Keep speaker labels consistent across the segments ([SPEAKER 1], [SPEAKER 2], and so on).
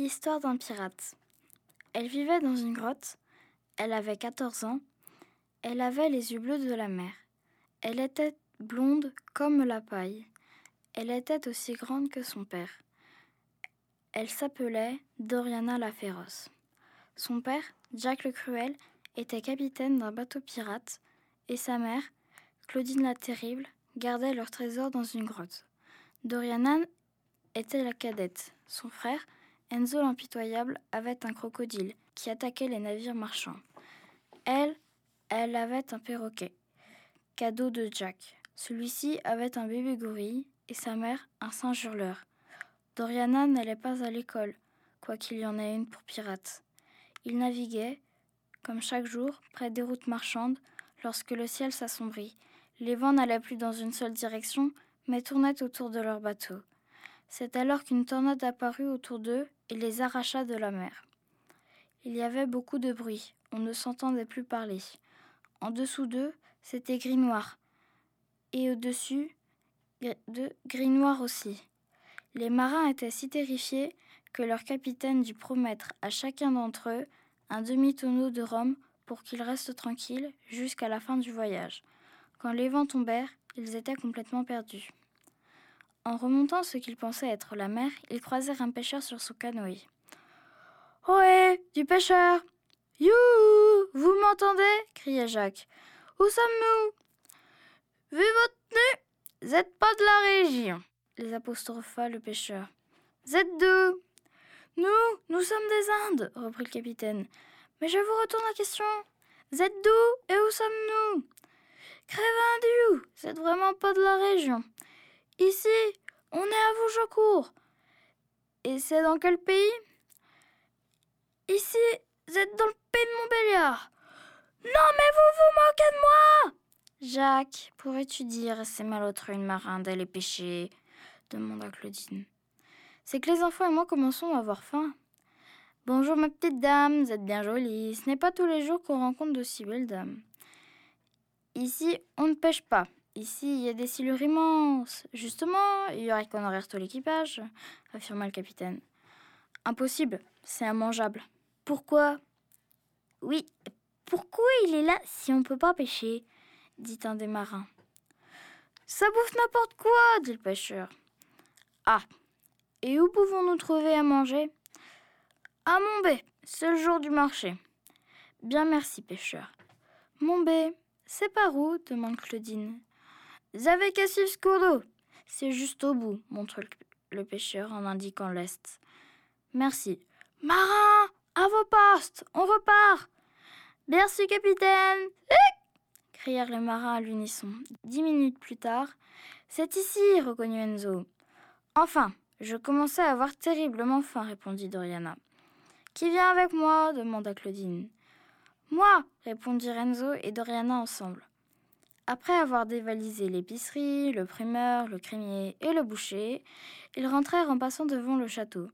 [SPEAKER 1] Histoire d'un pirate. Elle vivait dans une grotte. Elle avait 14 ans. Elle avait les yeux bleus de la mer. Elle était blonde comme la paille. Elle était aussi grande que son père. Elle s'appelait Doriana la Féroce. Son père, Jack le Cruel, était capitaine d'un bateau pirate et sa mère, Claudine la Terrible, gardait leur trésor dans une grotte. Doriana était la cadette. Son frère, Enzo l'impitoyable, avait un crocodile qui attaquait les navires marchands. Elle, elle avait un perroquet, cadeau de Jack. Celui-ci avait un bébé gorille et sa mère un singe hurleur. Doriana n'allait pas à l'école, quoiqu'il y en ait une pour pirates. Ils naviguaient, comme chaque jour, près des routes marchandes, lorsque le ciel s'assombrit. Les vents n'allaient plus dans une seule direction, mais tournaient autour de leur bateau. C'est alors qu'une tornade apparut autour d'eux et les arracha de la mer. Il y avait beaucoup de bruit, on ne s'entendait plus parler. En dessous d'eux, c'était gris noir, et au-dessus, de gris noir aussi. Les marins étaient si terrifiés que leur capitaine dut promettre à chacun d'entre eux un demi-tonneau de rhum pour qu'ils restent tranquilles jusqu'à la fin du voyage. Quand les vents tombèrent, ils étaient complètement perdus. En remontant ce qu'ils pensaient être la mer, ils croisèrent un pêcheur sur son canoë. Ohé, du pêcheur Youhou Vous m'entendez? criait Jacques. Où sommes-nous? Vu votre tenue, vous n'êtes pas de la région, les apostropha le pêcheur. Vous êtes d'où Nous, nous sommes des Indes, reprit le capitaine. Mais je vous retourne la question. Vous êtes d'où et où sommes-nous Crévin du, vous n'êtes vraiment pas de la région. Ici, on est à Vougecourt. Et c'est dans quel pays? Ici, vous êtes dans le pays de Montbéliard. Non, mais vous vous moquez de moi Jacques, pourrais-tu dire à ces malautres une marin d'aller pêcher demanda Claudine. C'est que les enfants et moi commençons à avoir faim. Bonjour ma petite dame, vous êtes bien jolie. Ce n'est pas tous les jours qu'on rencontre d'aussi belles dames. Ici, on ne pêche pas. Ici, il y a des silures immenses. Justement, il y aurait qu'on aurait tout l'équipage, affirma le capitaine. Impossible, c'est immangeable. Pourquoi? Oui, pourquoi il est là si on ne peut pas pêcher? dit un des marins. Ça bouffe n'importe quoi, dit le pêcheur. Ah, et où pouvons-nous trouver à manger? À Montbé, c'est le jour du marché. Bien merci, pêcheur. Montbé, c'est par où demande Claudine. D'eau. C'est juste au bout, montre le pêcheur en indiquant l'est. Merci. Marin, à vos postes, on repart. Merci, capitaine. crièrent les marins à l'unisson. Dix minutes plus tard, c'est ici, reconnut Enzo. Enfin, je commençais à avoir terriblement faim, répondit Doriana. Qui vient avec moi? demanda Claudine. Moi, répondirent Enzo et Doriana ensemble. Après avoir dévalisé l'épicerie, le primeur, le crémier et le boucher, ils rentrèrent en passant devant le château.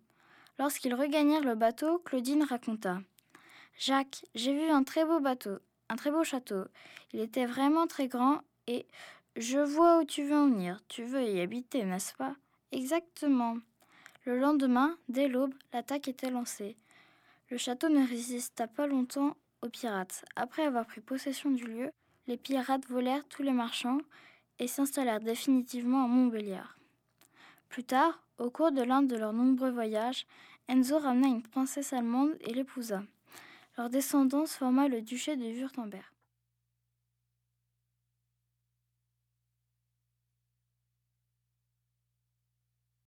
[SPEAKER 1] Lorsqu'ils regagnèrent le bateau, Claudine raconta. Jacques, j'ai vu un très beau bateau, un très beau château. Il était vraiment très grand et je vois où tu veux en venir. Tu veux y habiter, n'est-ce pas Exactement. Le lendemain, dès l'aube, l'attaque était lancée. Le château ne résista pas longtemps aux pirates. Après avoir pris possession du lieu, les pirates volèrent tous les marchands et s'installèrent définitivement à Montbéliard. Plus tard, au cours de l'un de leurs nombreux voyages, Enzo ramena une princesse allemande et l'épousa. Leur descendance forma le duché de Wurtemberg.